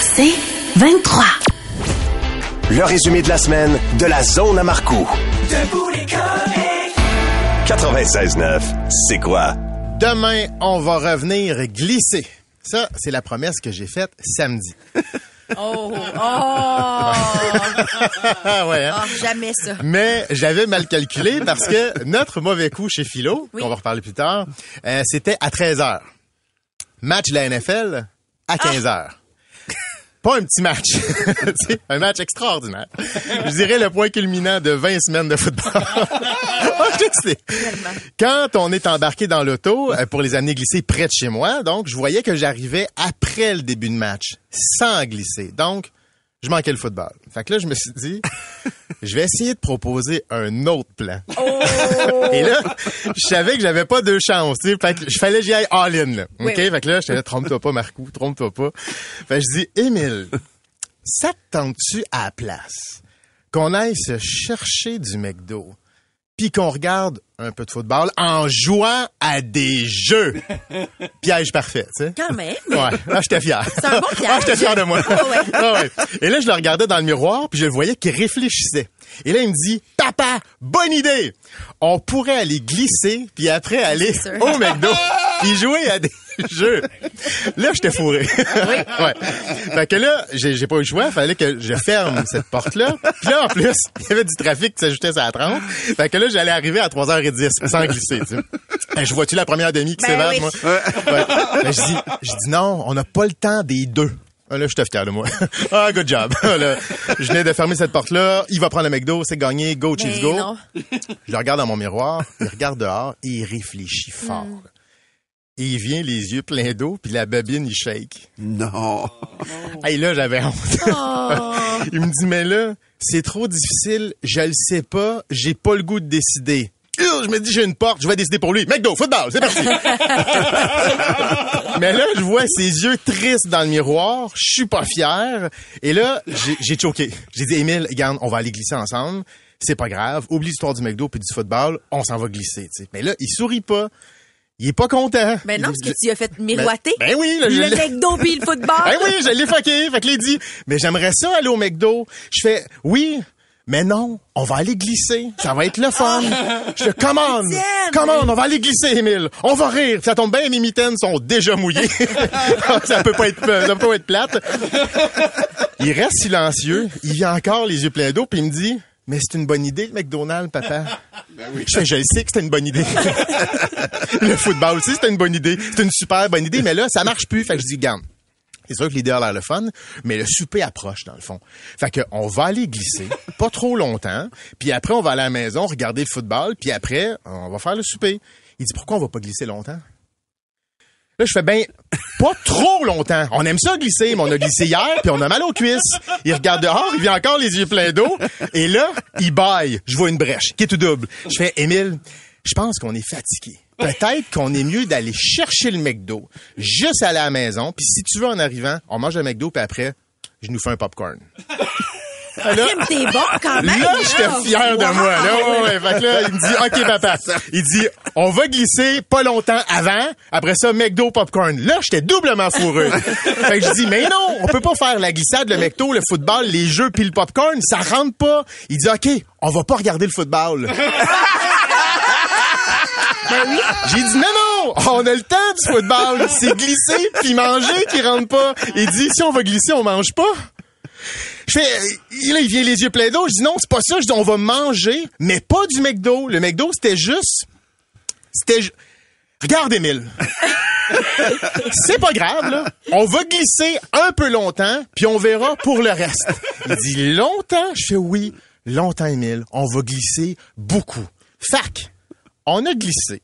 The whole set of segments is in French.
C'est 23. Le résumé de la semaine de la zone à Marcoux. 96.9, c'est quoi? Demain, on va revenir glisser. Ça, c'est la promesse que j'ai faite samedi. Oh, oh, Ah ouais, hein? oh, jamais ça. Mais j'avais mal calculé parce que notre mauvais coup chez Philo, Oui. qu'on va reparler plus tard, euh, c'était à 13h. Match de la NFL à 15h. Pas un petit match, un match extraordinaire. Je dirais le point culminant de 20 semaines de football. Quand on est embarqué dans l'auto euh, pour les amener glisser près de chez moi, donc je voyais que j'arrivais après le début de match, sans glisser. Donc, je manquais le football. Fait que là, je me suis dit, je vais essayer de proposer un autre plan. Et là, je savais que j'avais pas deux chances, tu sais. Fait que je fallait que j'y aille all-in, là. Oui, OK? oui. Fait que là, j'étais là, trompe-toi pas, Marcou, trompe-toi pas. Fait que je dis, Émile, ça te tente-tu à la place qu'on aille se chercher du McDo? Puis qu'on regarde un peu de football en jouant à des jeux? Piège parfait, tu sais. Quand même. Ouais, ah, j'étais fier. C'est un bon piège. Ah, j'étais fier de moi. Ah ouais. Ah ouais. Et là, je le regardais dans le miroir, puis je le voyais qu'il réfléchissait. Et là, il me dit, papa, bonne idée! On pourrait aller glisser, puis après aller au McDo, puis jouer à des jeux. Là, j'étais fourré. ouais. Fait que là, j'ai j'ai pas eu le choix, fallait que je ferme cette porte-là. Puis là, en plus, il y avait du trafic qui s'ajoutait à la 30. Fait que là, j'allais arriver à 3h10 sans glisser, tu sais. Ben, je vois-tu la première demi qui Ben s'évade, oui. moi? Ouais. Ben, je dis, je dis non, on n'a pas le temps des deux. Ah, Là, je suis fier de moi. ah, good job. Là, je venais de fermer cette porte-là. Il va prendre le McDo, c'est gagné. Go, cheese, Mais go. non. Je le regarde dans mon miroir. Il regarde dehors et il réfléchit fort. Et il vient les yeux pleins d'eau, puis la babine, il shake. Non. Hey, là, j'avais honte. Oh. il me dit, mais là, c'est trop difficile, je le sais pas, j'ai pas le goût de décider. Je me dis, j'ai une porte, je vais décider pour lui. McDo, football, c'est parti. Mais là, je vois ses yeux tristes dans le miroir. Je suis pas fier. Et là, j'ai- choqué. J'ai dit, Émile, regarde, on va aller glisser ensemble. C'est pas grave. Oublie l'histoire du McDo puis du football. On s'en va glisser, tu sais. Mais là, il sourit pas. Il est pas content. Ben non, parce que tu as fait miroiter. Ben, ben oui, là, je le l'ai- McDo puis le football. ben oui, je l'ai fucké. Fait que là, il dit, mais j'aimerais ça aller au McDo. Je fais, oui, mais non, on va aller glisser. Ça va être le fun. Je te commande. Commande, on va aller glisser, Émile. On va rire. Ça tombe bien, mes mitaines sont déjà mouillées. ça peut pas être, ça peut pas être plate. Il reste silencieux. Il vient encore les yeux pleins d'eau puis il me dit, mais c'est une bonne idée, le McDonald's, papa. Je fais, je le sais que c'était une bonne idée. le football aussi, c'était une bonne idée. C'est une super bonne idée, mais là, ça marche plus. Fait que je dis, garde. C'est sûr que l'idée a l'air le fun, mais le souper approche, dans le fond. Fait que, on va aller glisser, pas trop longtemps, puis après, on va aller à la maison, regarder le football, puis après, on va faire le souper. Il dit, pourquoi on va pas glisser longtemps? Là, je fais, ben, pas trop longtemps. On aime ça glisser, mais on a glissé hier, puis on a mal aux cuisses. Il regarde dehors, il vient encore les yeux pleins d'eau, et là, il baille. Je vois une brèche, qui est tout double. Je fais, Émile, je pense qu'on est fatigué. Peut-être qu'on est mieux d'aller chercher le McDo, juste à la maison, puis si tu veux, en arrivant, on mange le McDo, puis après, je nous fais un popcorn. T'es bon quand même. Là, j'étais Wow. fier de moi. Là, ouais, ouais. Fait que là, il me dit, OK, papa. Il dit, on va glisser pas longtemps avant. Après ça, McDo popcorn. Là, j'étais doublement fourreux. fait que je dis, mais non, on peut pas faire la glissade, le McDo, le football, les jeux puis le popcorn. Ça rentre pas. Il dit, OK, on va pas regarder le football. J'ai dit, non, non, on a le temps du football. C'est glisser puis manger qui rentre pas. Il dit, si on va glisser, on mange pas. Je fais, il vient les yeux pleins d'eau. Je dis non, c'est pas ça. Je dis, on va manger, mais pas du McDo. Le McDo, c'était juste, c'était, ju- regarde, Émile. c'est pas grave, là. On va glisser un peu longtemps, puis on verra pour le reste. Il dit longtemps? Je fais oui, longtemps, Émile. On va glisser beaucoup. Fac, on a glissé.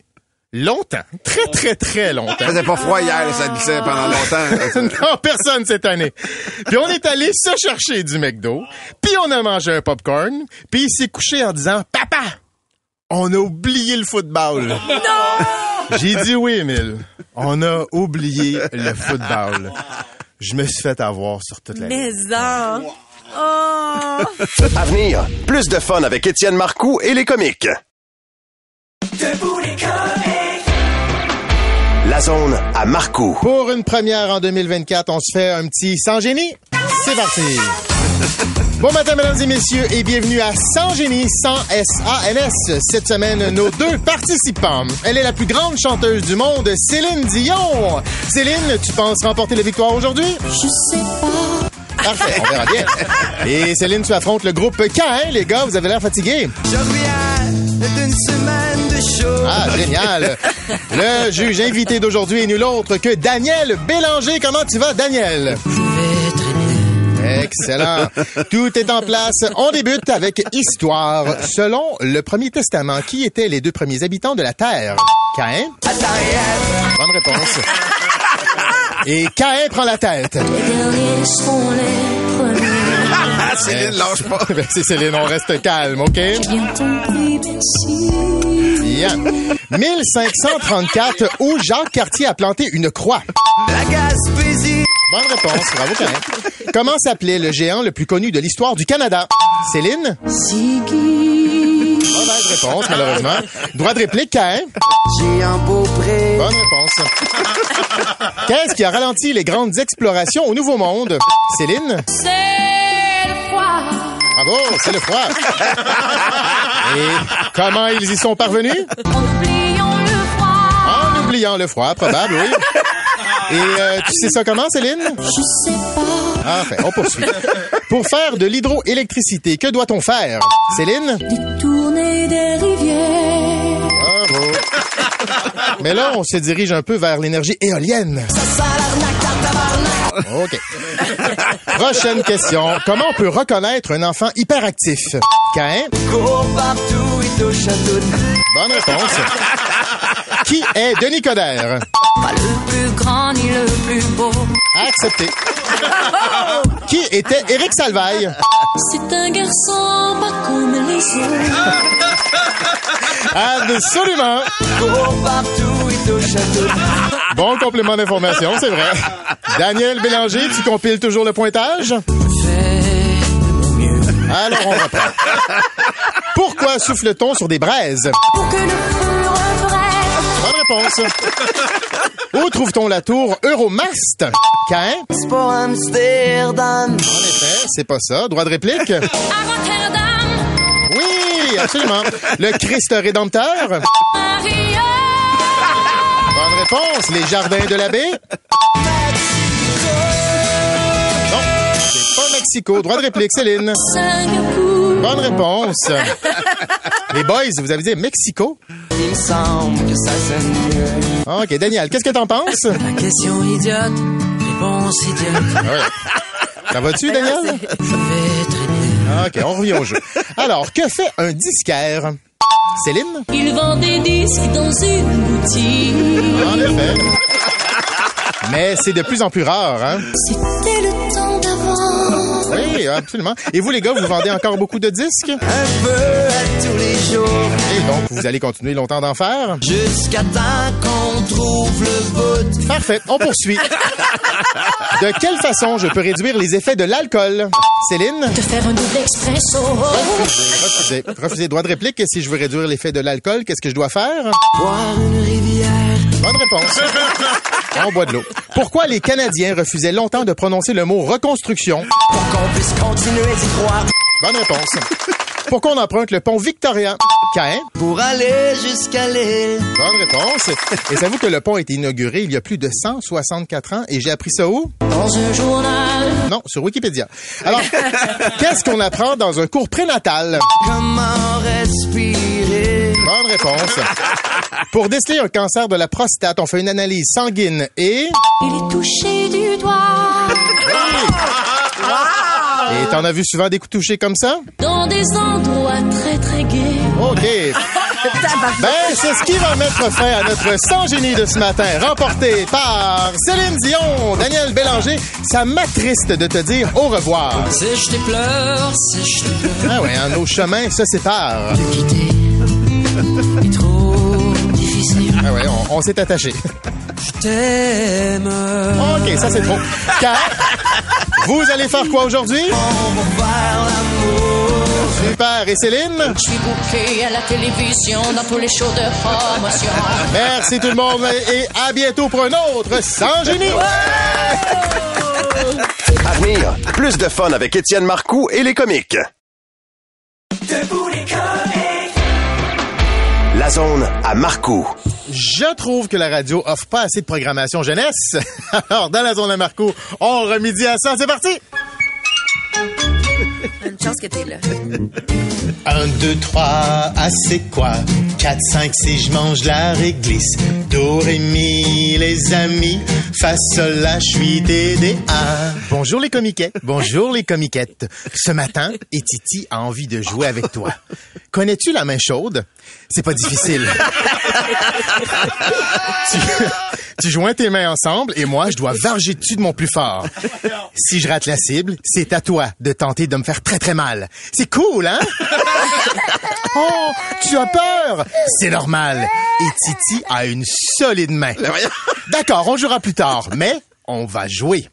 Longtemps. Très, très, très longtemps. Ça faisait pas froid hier, ça glissait pendant longtemps. non, personne cette année. Puis on est allé se chercher du McDo, puis on a mangé un popcorn, puis il s'est couché en disant "Papa, on a oublié le football." Non! J'ai dit oui, Emile. On a oublié le football. Je me suis fait avoir sur toute la. Mais en. Oh. À venir, plus de fun avec Étienne Marcoux et les comiques. La La zone à Marcoux. Pour une première en 2024, on se fait un petit sans génie. C'est parti. Bon matin, mesdames et messieurs, et bienvenue à Sans Génie, sans S-A-N-S. Cette semaine, nos deux participants. Elle est la plus grande chanteuse du monde, Céline Dion. Céline, tu penses remporter la victoire aujourd'hui? Je sais pas. Parfait, on verra bien. Et Céline, tu affrontes le groupe Cain. Les gars, vous avez l'air fatigués. Je reviens d'une semaine de show. Ah, génial. Le juge invité d'aujourd'hui est nul autre que Daniel Bélanger. Comment tu vas, Daniel? Excellent. Tout est en place. On débute avec Histoire. Selon le Premier Testament, qui étaient les deux premiers habitants de la Terre? Caïn? Bonne réponse. Et Caïn prend la tête. Céline, lâche pas. Merci Céline, on reste calme, OK? Bien compris, merci. Bien. 1534, où Jacques Cartier a planté une croix. la Gaspésie. Bonne réponse, bravo Caïn. Comment s'appelait le géant le plus connu de l'histoire du Canada? Céline? Ziggy. Mauvaise réponse, malheureusement. Droit de réplique, Caïn? J'ai un beau pré. Bonne réponse. Qu'est-ce qui a ralenti les grandes explorations au Nouveau Monde? Céline? Froid. Bravo, c'est le froid. Et comment ils y sont parvenus? En oubliant le froid. En oubliant le froid, probable, oui. Et euh, tu sais ça comment, Céline? Je sais pas. Ah, enfin, on poursuit. Pour faire de l'hydroélectricité, que doit-on faire? Céline? Détourner des rivières. Bravo. Mais là, on se dirige un peu vers l'énergie éolienne. OK. Prochaine question. Comment on peut reconnaître un enfant hyperactif? Caïn? Cours partout et touche à tout. Bonne réponse. Qui est Denis Coderre? Pas le plus grand ni le plus beau. Accepté. Qui était Éric Salvaille? C'est un garçon pas comme les autres. Absolument. Cours partout touche à tout. Bon complément d'information, c'est vrai. Daniel Bélanger, tu compiles toujours le pointage? Alors, on reprend. Pourquoi souffle-t-on sur des braises? Pour que le feu. Bonne réponse. Où trouve-t-on la tour Euromast? Cain? C'est pour Amsterdam. En effet, c'est pas ça. Droit de réplique? À Rotterdam. Oui, absolument. Le Christ rédempteur? Bonne réponse. Les jardins de la baie? Non, c'est pas Mexico. Droit de réplique, Céline. Bonne réponse. Les boys, vous avez dit Mexico? Il me semble que ça sonne mieux. OK, Daniel, qu'est-ce que t'en penses? La question idiote, réponse idiote. Ah ouais. Ça va-tu, Daniel? Je vais très bien. OK, on revient au jeu. Alors, que fait un disquaire? Céline? Il vend des disques dans une boutique. En effet. Mais c'est de plus en plus rare, hein? C'était le temps d'avant. Oui, absolument. Et vous, les gars, vous vendez encore beaucoup de disques? Un peu à tous les jours. Et donc, vous allez continuer longtemps d'en faire? Jusqu'à temps qu'on trouve le bout. Parfait, on poursuit. De quelle façon je peux réduire les effets de l'alcool? Céline? De faire un double expresso. Refusé. Refusé. Droit de réplique. Si je veux réduire l'effet de l'alcool, qu'est-ce que je dois faire? Boire une rivière. Bonne réponse. On boit de l'eau. Pourquoi les Canadiens refusaient longtemps de prononcer le mot reconstruction? Pour qu'on puisse continuer d'y croire. Bonne réponse. Pourquoi on emprunte le pont Victoria? Pour aller jusqu'à l'île. Bonne réponse. Et savez-vous que le pont a été inauguré il y a plus de 164 ans et j'ai appris ça où? Dans un journal. Non, sur Wikipédia. Alors, qu'est-ce qu'on apprend dans un cours prénatal? Comment respirer? Bonne réponse. Pour déceler un cancer de la prostate, on fait une analyse sanguine et... Il est touché du doigt. Et t'en as vu souvent des coups touchés comme ça? Dans des endroits très très gais. OK. Ben, c'est ce qui va mettre fin à notre sans génie de ce matin, remporté par Céline Dion, Daniel Bélanger. Ça m'attriste de te dire au revoir. Si je te pleure, si je te pleure. Ah ouais, hein, nos chemins se séparent. Quitter. Ah ouais, on, on s'est attaché. Je t'aime. OK, ça c'est trop. Car vous allez faire quoi aujourd'hui? On va faire l'amour. Super. Et Céline? Je suis bouquée à la télévision dans tous les shows de promotion. Merci tout le monde et à bientôt pour un autre Sans Génie. À venir, plus de fun avec Étienne Marcoux et les comiques. Zone à Marcoux. Je trouve que la radio offre pas assez de programmation jeunesse. Alors, dans la zone à Marco, on remédie à ça. C'est parti! Une chance que t'es là. 1, 2, 3, ah c'est quoi? 4, 5, 6, je mange la réglisse. Do, ré, mi, les amis. Fa, sol, la, je suis D, A. Bonjour les comiquets. Bonjour les comiquettes. Ce matin, Etiti a envie de jouer avec toi. Connais-tu la main chaude? C'est pas difficile. tu, tu joins tes mains ensemble et moi, je dois varger dessus de mon plus fort. Si je rate la cible, c'est à toi de tenter de me faire très très mal. C'est cool, hein? Oh, tu as peur? C'est normal. Et Titi a une solide main. D'accord, on jouera plus tard, mais on va jouer.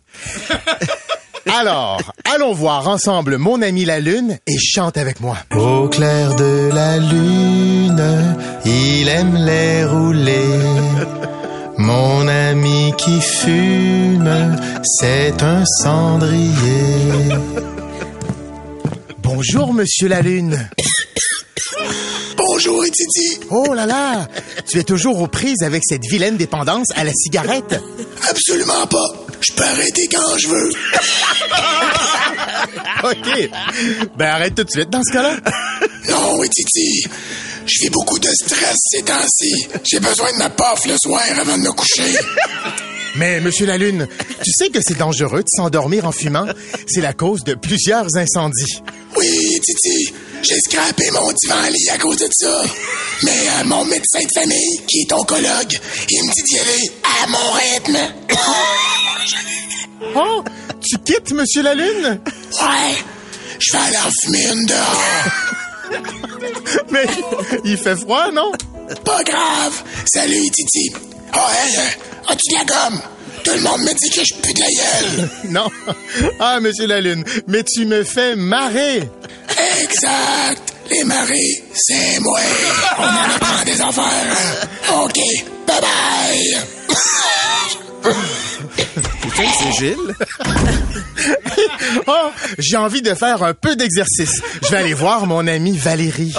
Alors, allons voir ensemble mon ami la lune et chante avec moi. Au clair de la lune, il aime les rouler. Mon ami qui fume, c'est un cendrier. Bonjour, monsieur la lune. Bonjour, Titi. Oh là là, tu es toujours aux prises avec cette vilaine dépendance à la cigarette? Absolument pas. Je peux arrêter quand je veux. OK. Ben arrête tout de suite dans ce cas-là. Non, Titi. Je vis beaucoup de stress ces temps-ci. J'ai besoin de ma paf le soir avant de me coucher. Mais monsieur la lune, tu sais que c'est dangereux de s'endormir en fumant. C'est la cause de plusieurs incendies. Titi. J'ai scrappé mon divan lit à cause de ça. Mais euh, mon médecin de famille, qui est oncologue, il me dit d'y aller à mon rythme. Oh, tu quittes monsieur la lune Ouais. Je vais aller en fumer une dehors. Mais il fait froid, non? Pas grave. Salut, Titi. Oh, hey, euh, as-tu de la gomme? Tout le monde me dit que je pue de la gueule. Non. Ah monsieur la lune, mais tu me fais marrer. Exact. Les marées, c'est moi. On en apprend des affaires. OK. Bye-bye. C'est Gilles. Oh, j'ai envie de faire un peu d'exercice. Je vais aller voir mon amie Valérie.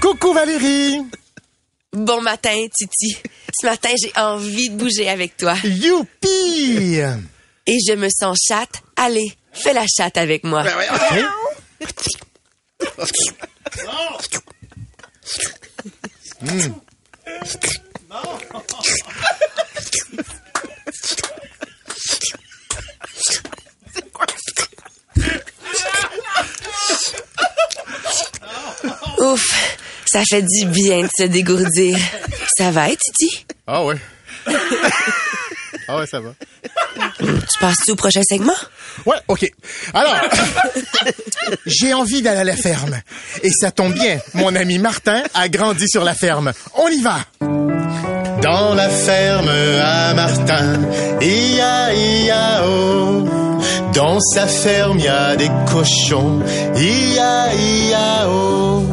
Coucou Valérie. Bon matin, Titi. Ce matin, j'ai envie de bouger avec toi. Youpi! Et je me sens chatte. Allez, fais la chatte avec moi. Hein? Ouf, ça fait du bien de se dégourdir. Ça va, Titi? Ah ouais. Ah ouais, ça va. Tu passes-tu au prochain segment? Ouais, OK. Alors, j'ai envie d'aller à la ferme. Et ça tombe bien, mon ami Martin a grandi sur la ferme. On y va! Dans la ferme à Martin, ia ia oh. Dans sa ferme, y a des cochons, ia ia oh.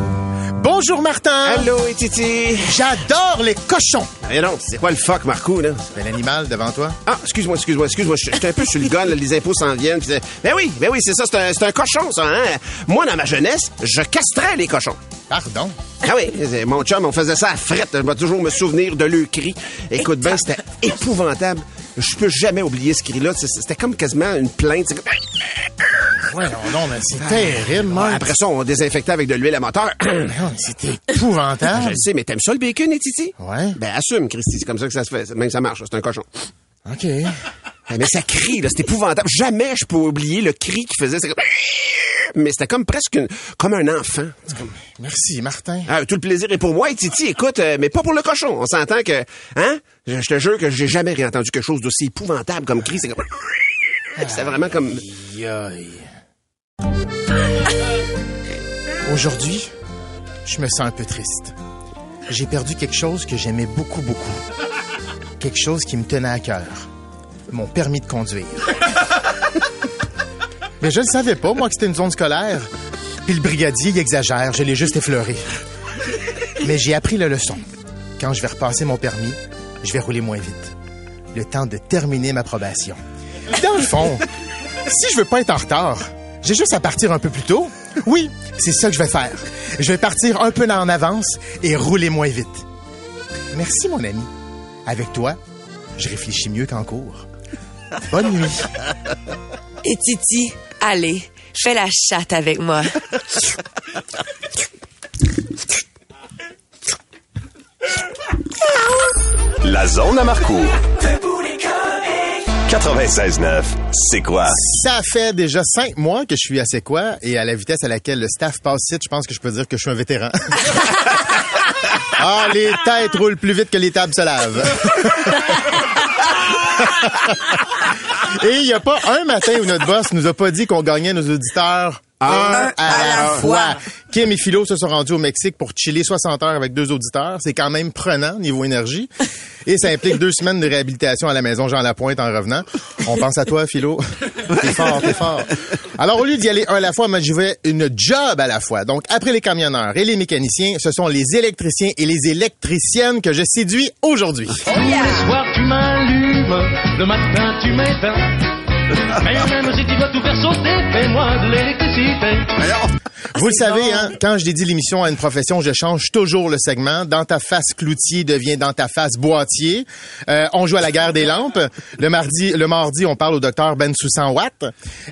Bonjour Martin! Allô, Titi. J'adore les cochons! Mais non, c'est quoi le fuck, Marco, là? C'est l'animal devant toi? Ah, excuse-moi, excuse-moi, excuse-moi. J'étais un peu sur le gun, là, les impôts s'en viennent. pis Ben oui, ben oui, c'est ça, c'est un, cochon, ça, hein? Moi, dans ma jeunesse, je castrais les cochons. Pardon? Ah oui, mon chum, on faisait ça à frette. Je vais toujours me souvenir de le cri. Écoute bien, c'était épouvantable. Je peux jamais oublier ce cri-là. C'était comme quasiment une plainte. C'est comme- Ouais, non, non, mais c'est terrible, Mike. Après ça, on désinfectait avec de l'huile à moteur. Non, C'était Je épouvantable. le sais, mais t'aimes ça le bacon, et Titi? Ouais. Ben assume, Christy, c'est comme ça que ça se fait. Même ça marche, c'est un cochon. OK. Mais ça crie, là, c'est épouvantable. Jamais je peux oublier le cri qu'il faisait. Comme... Mais c'était comme presque une- comme un enfant. C'est comme- Merci, Martin. Ah, tout le plaisir est pour moi, et Titi, écoute, euh, mais pas pour le cochon. On s'entend que, hein? Je, je te jure que j'ai jamais réentendu quelque chose d'aussi épouvantable comme cri. C'est comme... C'était vraiment comme... Aujourd'hui, je me sens un peu triste. J'ai perdu quelque chose que j'aimais beaucoup, beaucoup. Quelque chose qui me tenait à cœur. Mon permis de conduire. Mais je ne savais pas, moi, que c'était une zone scolaire. Puis le brigadier, il exagère, je l'ai juste effleuré. Mais j'ai appris la leçon. Quand je vais repasser mon permis, je vais rouler moins vite. Le temps de terminer ma probation. Dans le fond, si je veux pas être en retard, j'ai juste à partir un peu plus tôt. Oui, c'est ça que je vais faire. Je vais partir un peu en avance et rouler moins vite. Merci, mon ami. Avec toi, je réfléchis mieux qu'en cours. Bonne nuit. Et Titi, allez, fais la chatte avec moi. La zone à Marcourt. 96.9, c'est quoi? Ça fait déjà cinq mois que je suis à C'est quoi et à la vitesse à laquelle le staff passe ici, je pense que je peux dire que je suis un vétéran. ah, les têtes roulent plus vite que les tables se lavent. et il n'y a pas un matin où notre boss nous a pas dit qu'on gagnait nos auditeurs un à la fois. Kim et Philo se sont rendus au Mexique pour chiller 60 heures avec deux auditeurs. C'est quand même prenant niveau énergie. Et ça implique deux semaines de réhabilitation à la maison Jean Lapointe en revenant. On pense à toi, Philo. T'es fort, t'es fort. Alors, au lieu d'y aller un à la fois, moi, je vais une job à la fois. Donc, après les camionneurs et les mécaniciens, ce sont les électriciens et les électriciennes que je séduis aujourd'hui. Le matin tu m'éteins. Tout l'électricité. Vous le savez, hein, quand je dédie l'émission à une profession, je change toujours le segment. Dans ta face cloutier devient dans ta face boîtier. Euh, on joue à la guerre des lampes. Le mardi, le mardi, on parle au docteur Ben sous 100 watts.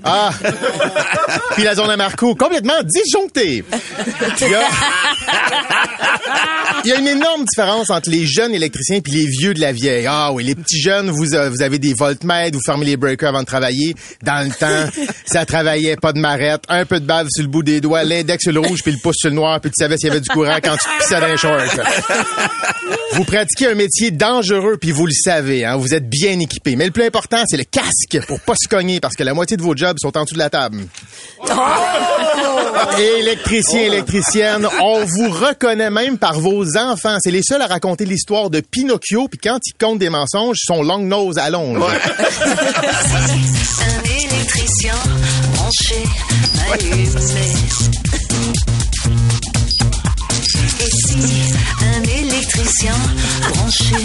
Ah! Puis la zone à Marco, complètement disjonctée. Il y, a... Une énorme différence entre les jeunes électriciens puis les vieux de la vieille. Ah oui, les petits jeunes, vous, euh, vous avez des voltmètres, vous fermez les breakers avant de travailler. Dans le temps, ça travaillait pas de marette, un peu de bave sur le bout des doigts, l'index sur le rouge puis le pouce sur le noir, puis tu savais s'il y avait du courant quand tu pissais dans les shorts. Vous pratiquez un métier dangereux puis vous le savez, hein, vous êtes bien équipé. Mais le plus important, c'est le casque pour pas se cogner parce que la moitié de vos jobs sont en dessous de la table. Électricien, électricienne, on vous reconnaît même par vos enfants. C'est les seuls à raconter l'histoire de Pinocchio, puis quand ils comptent des mensonges, son long nose allonge. Un électricien branché, allumé. Électricien branché,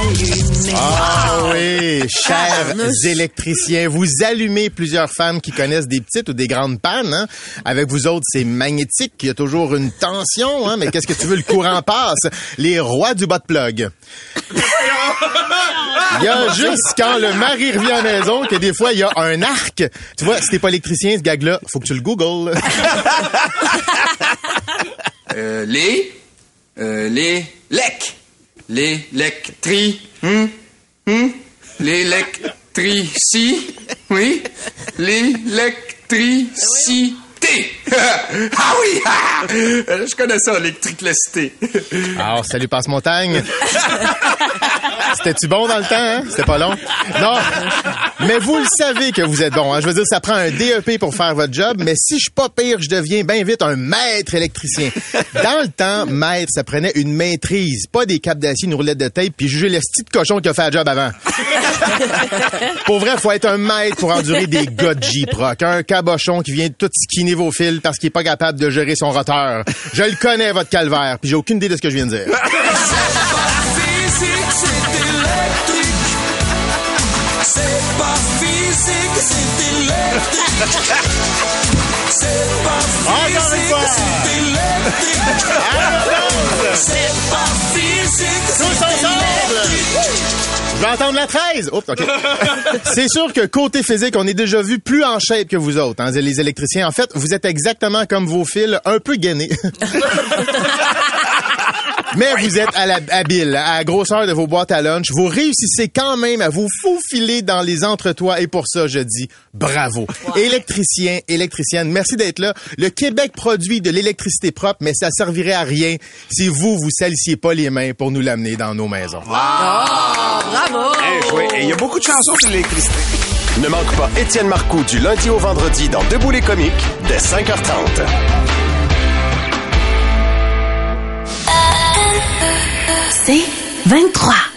allumé. Ah oui, chers électriciens, vous allumez plusieurs femmes qui connaissent des petites ou des grandes pannes. hein. Avec vous autres, c'est magnétique, il y a toujours une tension, hein, mais qu'est-ce que tu veux, le courant passe? Les rois du bas de plug. Il y a juste quand le mari revient à la maison que des fois, il y a un arc. Tu vois, si t'es pas électricien, ce gag-là, faut que tu le googles. Euh, les, euh, les, lec, l'électri, hum, hum, l'électrici, oui, ah oui, ah, Euh, je connais ça, l'électricité. Alors, salut Passe-Montagne. C'était-tu bon dans le temps, hein? C'était pas long? Non. Mais vous le savez que vous êtes bon, hein? Je veux dire, ça prend un DEP pour faire votre job, mais si je suis pas pire, je deviens bien vite un maître électricien. Dans le temps, maître, ça prenait une maîtrise, pas des capes d'acier, une roulette de tape, puis juger le style de cochon qui a fait le job avant. pour vrai, faut être un maître pour endurer des gars de J-Proc. Un cabochon qui vient tout skinner vos parce qu'il est pas capable de gérer son roteur. Je le connais, votre calvaire, puis j'ai aucune idée de ce que je viens de dire. C'est pas physique, c'est électrique. C'est pas Encore une fois. physique, c'est électrique. C'est pas physique, c'est électrique. Je vais entendre la 13. Oups, OK. C'est sûr que côté physique, on est déjà vu plus en shape que vous autres, hein, les électriciens. En fait, vous êtes exactement comme vos fils, un peu gainés. Mais vous êtes à la habile, à la grosseur de vos boîtes à lunch. Vous réussissez quand même à vous faufiler dans les entretoits et pour ça, je dis bravo. Électricien, électricienne, merci d'être là. Le Québec produit de l'électricité propre, mais ça servirait à rien si vous, vous salissiez pas les mains pour nous l'amener dans nos maisons. Bravo! Oui, et il y a beaucoup de chansons sur l'électricité. Ne manque pas Étienne Marcoux du lundi au vendredi dans Debout les comiques dès 5h30. C'est 23.